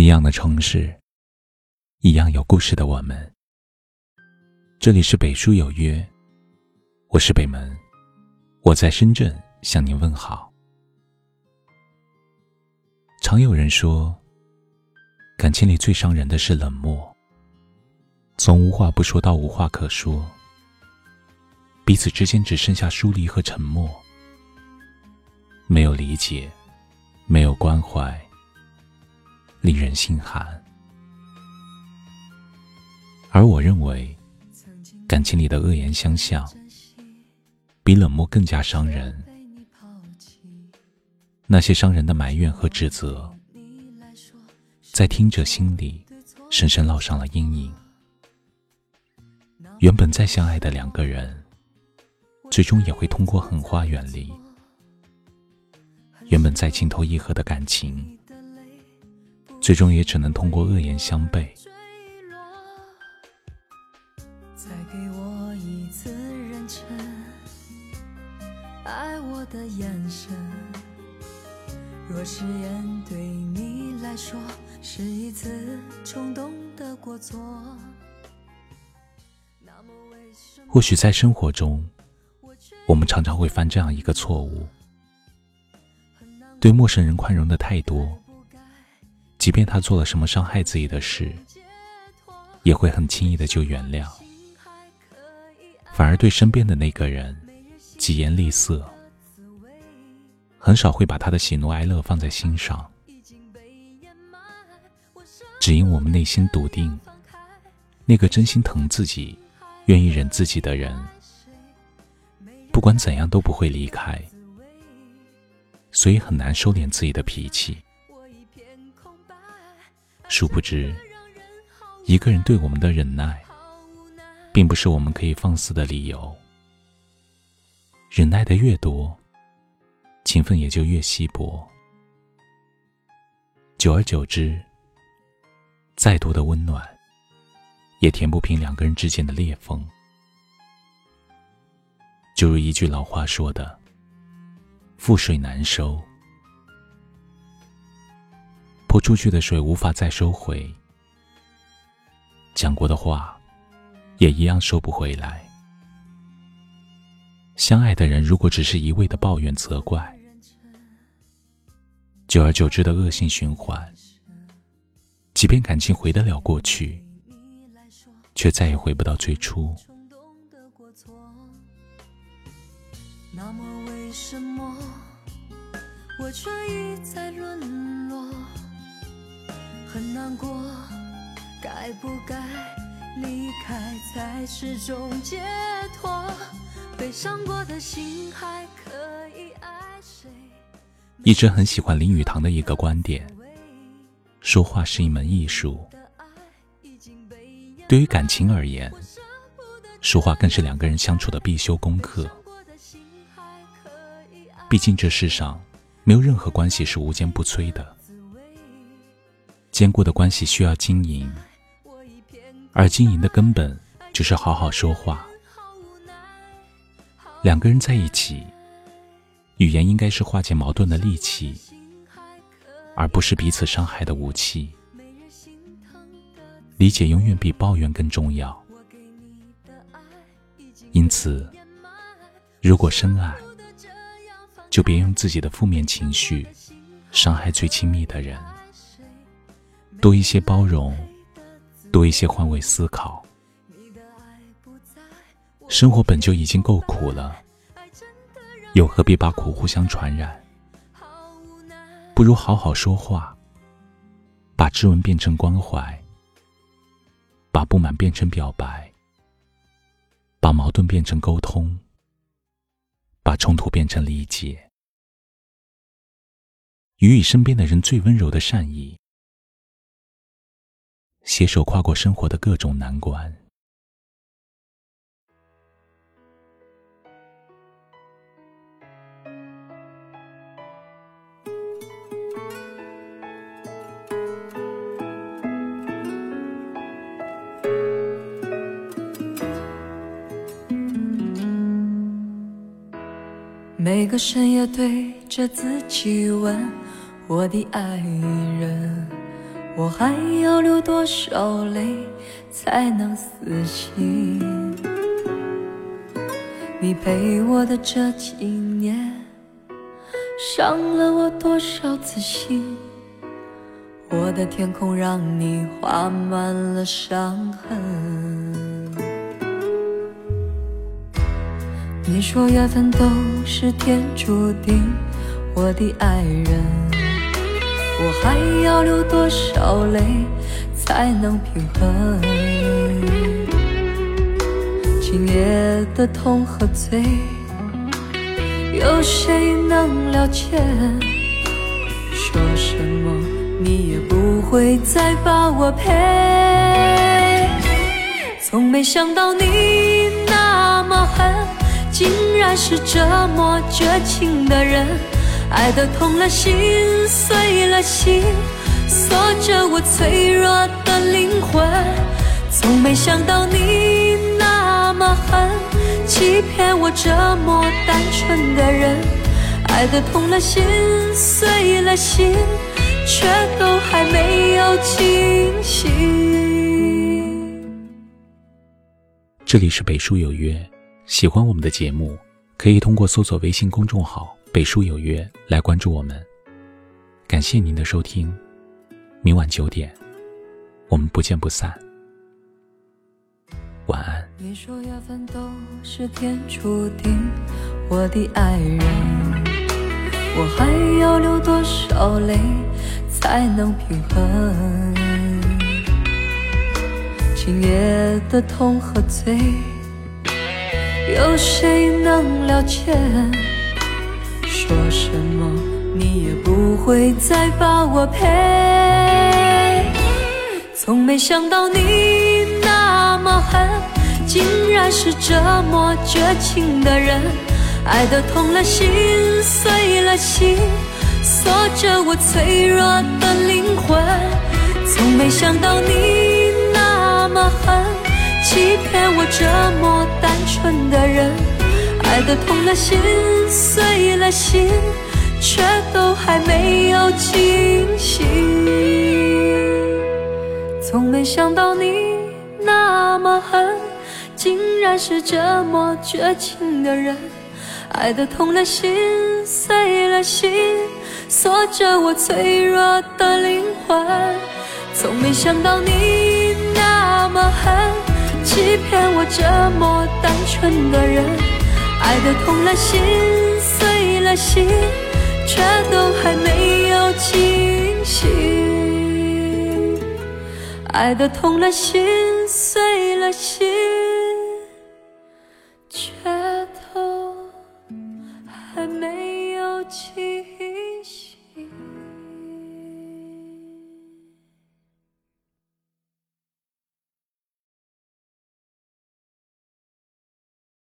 一样的城市，一样有故事的我们。这里是北书有约，我是北门，我在深圳向您问好。常有人说，感情里最伤人的是冷漠，从无话不说到无话可说，彼此之间只剩下疏离和沉默，没有理解，没有关怀。令人心寒，而我认为，感情里的恶言相向，比冷漠更加伤人。那些伤人的埋怨和指责，在听者心里深深烙上了阴影。原本再相爱的两个人，最终也会通过狠话远离。原本再情投意合的感情。最终也只能通过恶言相背。再给我一次认真爱我的眼神。若誓言对你来说是一次冲动的过错，或许在生活中，我们常常会犯这样一个错误：对陌生人宽容的太多。即便他做了什么伤害自己的事，也会很轻易的就原谅，反而对身边的那个人疾言厉色，很少会把他的喜怒哀乐放在心上。只因我们内心笃定，那个真心疼自己、愿意忍自己的人，不管怎样都不会离开，所以很难收敛自己的脾气。殊不知，一个人对我们的忍耐，并不是我们可以放肆的理由。忍耐的越多，情分也就越稀薄。久而久之，再多的温暖，也填不平两个人之间的裂缝。就如一句老话说的：“覆水难收。”泼出去的水无法再收回，讲过的话也一样收不回来。相爱的人如果只是一味的抱怨责怪，久而久之的恶性循环，即便感情回得了过去，却再也回不到最初。那么为什么我却一再沦落？很难过，该不该离开才是种解脱？悲伤过的心还可以爱谁？一直很喜欢林语堂的一个观点：说话是一门艺术。对于感情而言，说话更是两个人相处的必修功课。毕竟这世上没有任何关系是无坚不摧的。坚固的关系需要经营，而经营的根本就是好好说话。两个人在一起，语言应该是化解矛盾的利器，而不是彼此伤害的武器。理解永远比抱怨更重要。因此，如果深爱，就别用自己的负面情绪伤害最亲密的人。多一些包容，多一些换位思考。生活本就已经够苦了，又何必把苦互相传染？不如好好说话，把质问变成关怀，把不满变成表白，把矛盾变成沟通，把冲突变成理解，予以身边的人最温柔的善意。携手跨过生活的各种难关。每个深夜对着自己问：我的爱人。我还要流多少泪才能死心？你陪我的这几年，伤了我多少次心？我的天空让你画满了伤痕。你说缘分都是天注定，我的爱人。我还要流多少泪才能平衡？今夜的痛和醉，有谁能了解？说什么你也不会再把我陪。从没想到你那么狠，竟然是这么绝情的人。爱的痛了心，碎了心，锁着我脆弱的灵魂。从没想到你那么狠，欺骗我这么单纯的人。爱的痛了心，碎了心，却都还没有清醒。这里是北书有约，喜欢我们的节目，可以通过搜索微信公众号。北书有约，来关注我们。感谢您的收听，明晚九点，我们不见不散。晚安。你说缘分都是天注定，我的爱人，我还要流多少泪才能平衡？今夜的痛和醉，有谁能了解？说什么你也不会再把我陪。从没想到你那么狠，竟然是这么绝情的人。爱的痛了心，碎了心，锁着我脆弱的灵魂。从没想到你那么狠，欺骗我这么单纯的人。爱的痛了心，碎了心，却都还没有清醒。从没想到你那么狠，竟然是这么绝情的人。爱的痛了心，碎了心，锁着我脆弱的灵魂。从没想到你那么狠，欺骗我这么单纯的人。爱的痛了心，碎了心，却都还没有清醒。爱的痛了心，碎了心，却都还没。